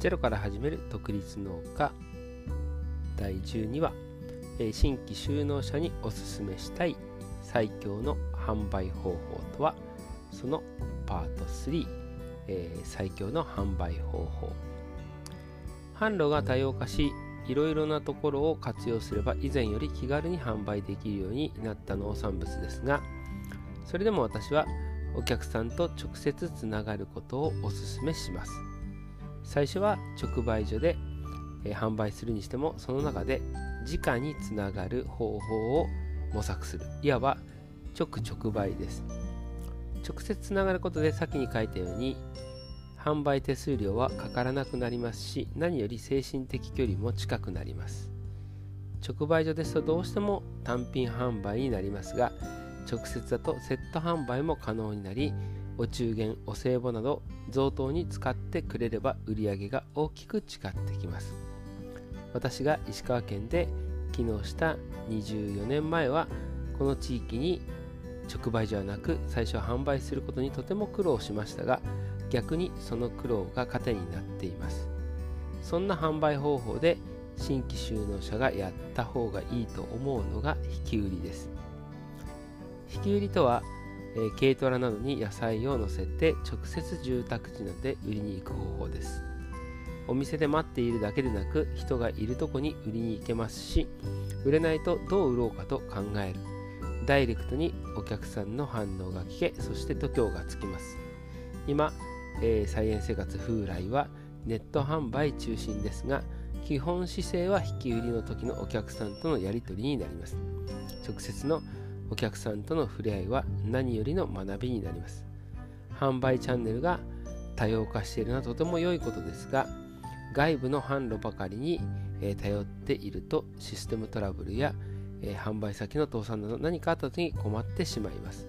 ゼロから始める独立農家。第12話、え新規就農者におすすめしたい。最強の販売方法とは？そのパート3、えー最強の販売方法。販路が多様化しいろいろなところを活用すれば以前より気軽に販売できるようになった農産物ですが。それでも私はお客さんと直接つながることをお勧めします。最初は直売所で、え販売するにしてもその中で直につながる方法を模索する。いわば直直売です。直接つながることで先に書いたように販売手数料はかからなくなりますし何より精神的距離も近くなります。直売所ですとどうしても単品販売になりますが直接だとセット販売も可能になりお中元お歳暮など贈答に使ってくれれば売り上げが大きく違ってきます。私が石川県で機能した24年前はこの地域に直売所はなく最初は販売することにとても苦労しましたが逆にその苦労が糧になっています。そんな販売方法で新規就農者がやった方がいいと思うのが引き売りです。引き売りとは、えー軽トラなどに野菜を乗せて直接住宅地などで売りに行く方法です。お店で待っているだけでなく人がいるとこに売りに行けますし売れないとどう売ろうかと考える。ダイレクトにお客さんの反応が聞けそして度胸がつきます。今、えー、菜園生活風来はネット販売中心ですが基本姿勢は引き売りの時のお客さんとのやり取りになります。直接のお客さんとの触れ合いは何よりの学びになります。販売チャンネルが多様化しているのはとても良いことですが外部の販路ばかりに、え頼っているとシステムトラブルや、え販売先の倒産など何かあった時に困ってしまいます。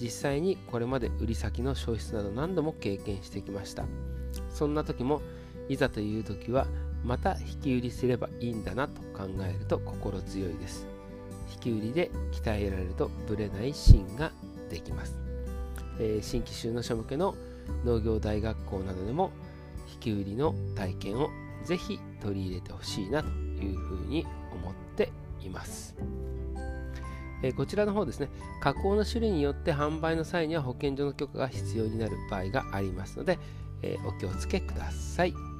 実際にこれまで売り先の消失など何度も経験してきました。そんな時もいざという時はまた引き売りすればいいんだなと考えると心強いです。引き売りで鍛えられるとブレない芯ができます、えー新規就農者向けの農業大学校などでも引き売りの体験をぜひ取り入れてほしいなというふうに思っています。えーこちらの方ですね、加工の種類によって販売の際には保健所の許可が必要になる場合がありますので、えーお気をつけください。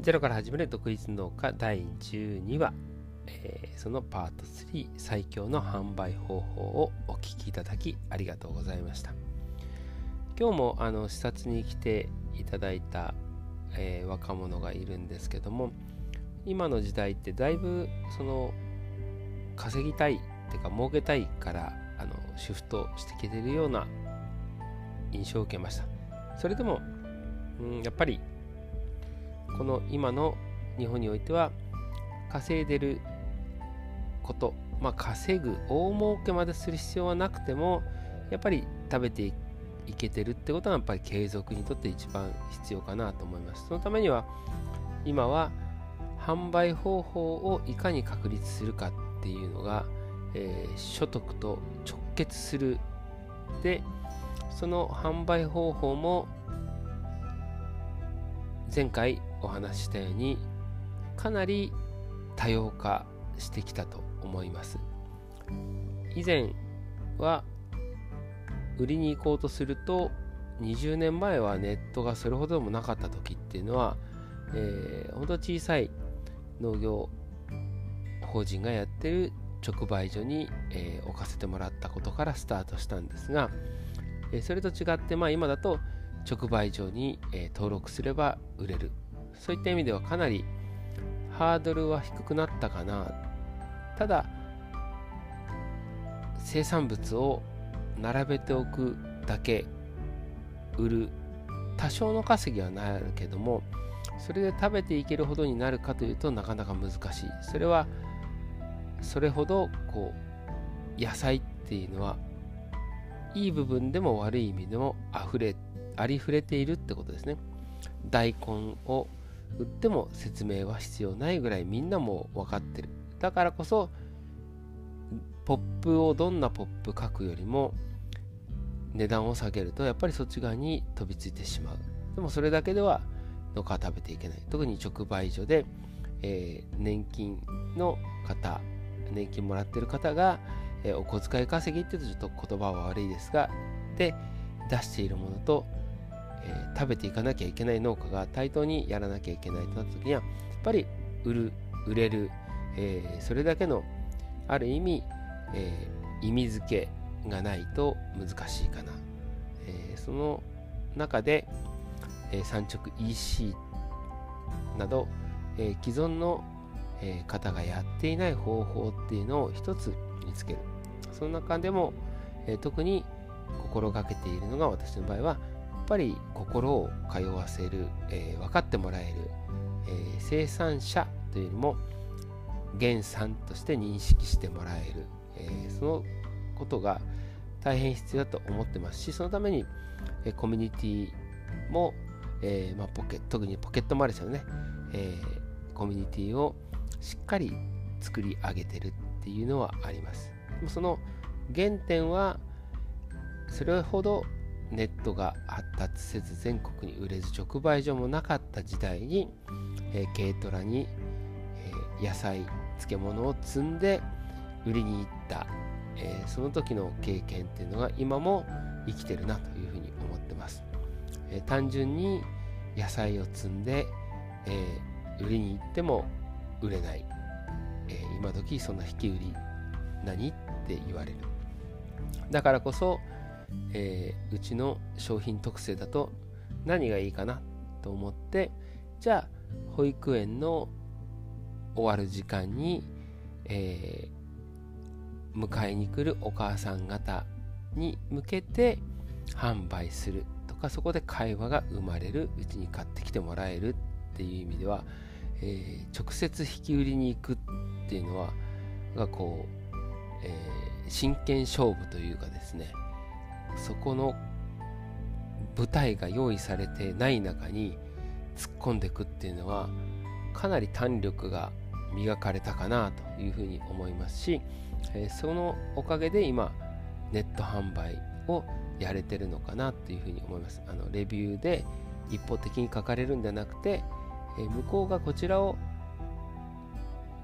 ゼロから始める独立農家第12話、えーそのパート3最強の販売方法をお聞きいただきありがとうございました。今日もあの視察に来ていただいた、えー若者がいるんですけども今の時代ってだいぶその稼ぎたいっていうか儲けたいからあのシフトしてきてるような印象を受けました。それでも、うん、やっぱりこの今の日本においては稼いでることまあ稼ぐ大儲けまでする必要はなくてもやっぱり食べていけてるってことはやっぱり継続にとって一番必要かなと思います。そのためには今は販売方法をいかに確立するかっていうのが、えー所得と直結する。でその販売方法も前回お話したようにかなり多様化してきたと思います。以前は売りに行こうとすると20年前はネットがそれほどでもなかった時っていうのは、えー、ほんと小さい農業法人がやってる直売所に、えー置かせてもらったことからスタートしたんですが、えーそれと違って、まあ、今だと直売所に、えー登録すれば売れる。そういった意味ではかなりハードルは低くなったかなただ生産物を並べておくだけ売る多少の稼ぎはなるけどもそれで食べていけるほどになるかというとなかなか難しい。それはそれほどこう野菜っていうのはいい部分でも悪い意味でも溢れありふれているってことですね。大根を売っても説明は必要ないぐらいみんなも分かってる。だからこそポップをどんなポップ書くよりも値段を下げるとやっぱりそっち側に飛びついてしまう。でもそれだけではのか食べていけない。特に直売所で、えー、年金の方年金もらってる方が、えー、お小遣い稼ぎって言うとちょっと言葉は悪いですがで出しているものと、えー、食べていかなきゃいけない農家が対等にやらなきゃいけないとなった時にはやっぱり売る売れる、えそれだけのある意味、え意味付けがないと難しいかな、えその中で、え産直 EC など、え既存の、え方がやっていない方法っていうのを一つ見つける。その中でも、え特に心がけているのが私の場合はぱり心を通わせる、えー、分かってもらえる、えー、生産者というよりも原産として認識してもらえる、えー、そのことが大変必要だと思ってますしそのために、えコミュニティもえ、まあ、ポケ特にポケットマルシェのね、え、コミュニティをしっかり作り上げてるっていうのはあります。でもその原点はそれほどネットが発達せず全国に売れず直売所もなかった時代に、えー、軽トラに、えー、野菜漬物を積んで売りに行った、えー、その時の経験っていうのが今も生きてるなというふうに思ってます。え単純に野菜を積んで、え、売りに行っても売れない、え、今時そんな引き売り何って言われるだからこそ、えー、うちの商品特性だと何がいいかなと思ってじゃあ保育園の終わる時間に、えー、迎えに来るお母さん方に向けて販売するとかそこで会話が生まれるうちに買ってきてもらえるっていう意味では、えー、直接引き売りに行くっていうのはがこう、えー、真剣勝負というかですねそこの舞台が用意されてない中に突っ込んでいくっていうのはかなり胆力が磨かれたかなというふうに思いますし、えー、そのおかげで今ネット販売をやれてるのかなっていうふうに思います。あのレビューで一方的に書かれるんじゃなくて、え向こうがこちらを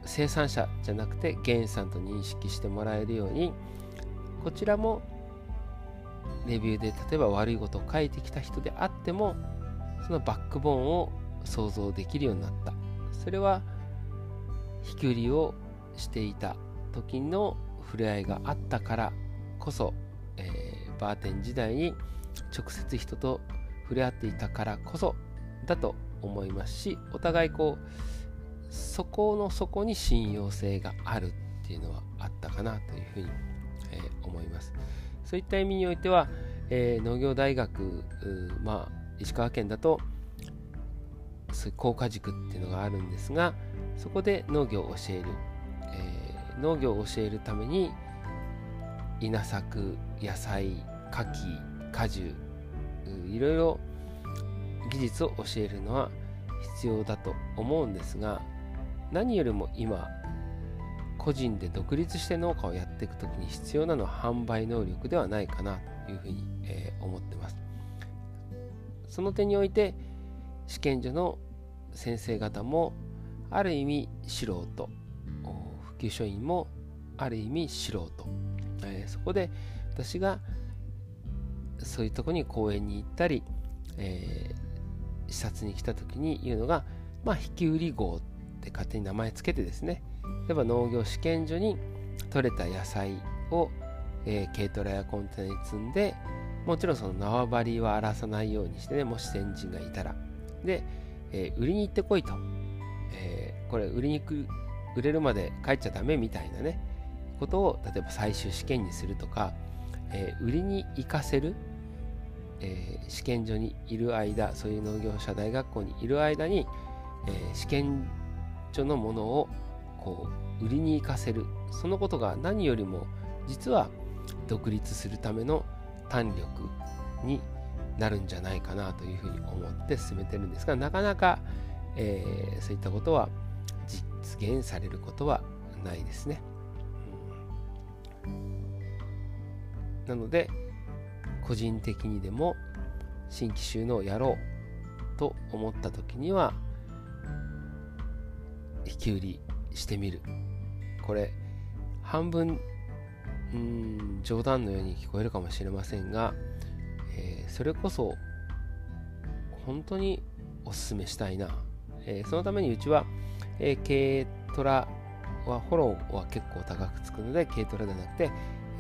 生産者じゃなくて原産と認識してもらえるようにこちらもレビューで例えば悪いことを書いてきた人であってもそのバックボーンを想像できるようになった。それは引き売りをしていた時の触れ合いがあったからこそ、えバーテン時代に直接人と触れ合っていたからこそだと思いますしお互いこうそこの底に信用性があるっていうのはあったかなというふうに、えー、思います。そういった意味においては、えー、農業大学まあ石川県だとそういう効果軸っていうのがあるんですがそこで農業を教える、えー、農業を教えるために稲作野菜牡蠣果樹いろいろ技術を教えるのは必要だと思うんですが何よりも今個人で独立して農家をやっていく時に必要なのは販売能力ではないかなというふうに、えー、思ってます。その点において試験所の先生方もある意味素人普及書員もある意味素人、えー、そこで私がそういうとこに公園に行ったり、えー、視察に来た時に言うのが、まあ、引き売り号って勝手に名前つけてですね例えば農業試験所に取れた野菜を、えー、軽トラやコンテナに積んでもちろんその縄張りは荒らさないようにしてねもし先人がいたら。で、えー、売りに行ってこいと、えー、これ売りにく売れるまで帰っちゃダメみたいなねことを例えば最終試験にするとか、え、売りに行かせるえ、試験所にいる間そういう農業者大学校にいる間に、え、試験所のものをこう売りに行かせるそのことが何よりも実は独立するための弾力になるんじゃないかなというふうに思って進めてるんですがなかなか、えー、そういったことは実現されることはないですね。なので個人的にでも新規収納をやろうと思った時には引き売りしてみる。これ半分うん冗談のように聞こえるかもしれませんが、えー、それこそ本当におすすめしたいな、えー、そのためにうちは、えー、軽トラはフォローは結構高くつくので軽トラではなくて、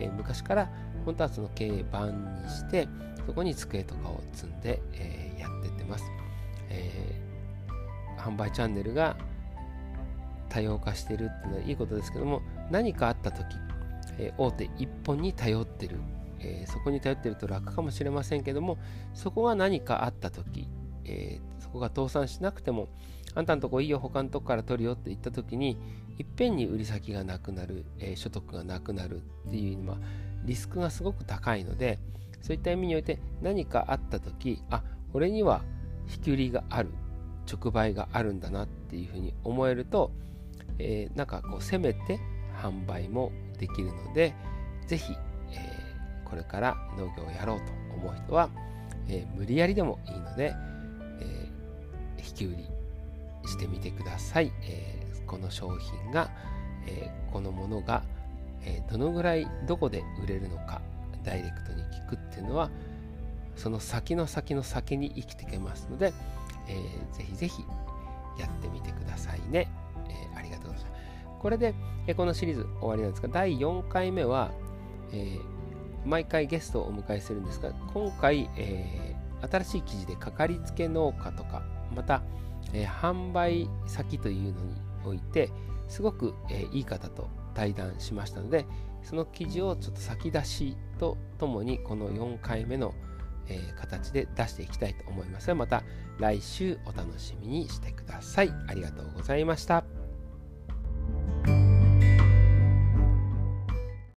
え昔から本当はその軽バンにしてそこに机とかを積んで、えやってってます、え販売チャンネルが多様化してるっていうのはいいことですけども何かあった時、えー、大手1本に頼ってる、えー、そこに頼ってると楽かもしれませんけどもそこが何かあった時、えー、そこが倒産しなくてもあんたのとこいいよ他のとこから取るよって言った時にいっぺんに売り先がなくなる、え所得がなくなるっていうのはリスクがすごく高いのでそういった意味において何かあった時あ俺には引き売りがある直売があるんだなっていうふうに思えるとえー、なんかこう攻めて販売もできるのでぜひ、えー、これから農業をやろうと思う人は、えー、無理やりでもいいので、え引き売りしてみてください、えこの商品が、えこのものが、えどのぐらいどこで売れるのかダイレクトに聞くっていうのはその先の先の先に生きていけますので、えー、ぜひぜひやってみてくださいね。これで、え、このシリーズ終わりなんですが、第4回目は、えー、毎回ゲストをお迎えするんですが、今回、え新しい記事でかかりつけ農家とか、また、え販売先というのにおいて、すごく、えいい方と対談しましたので、その記事をちょっと先出しとともに、この4回目のえ、形で出していきたいと思いますがまた来週お楽しみにしてください。ありがとうございました。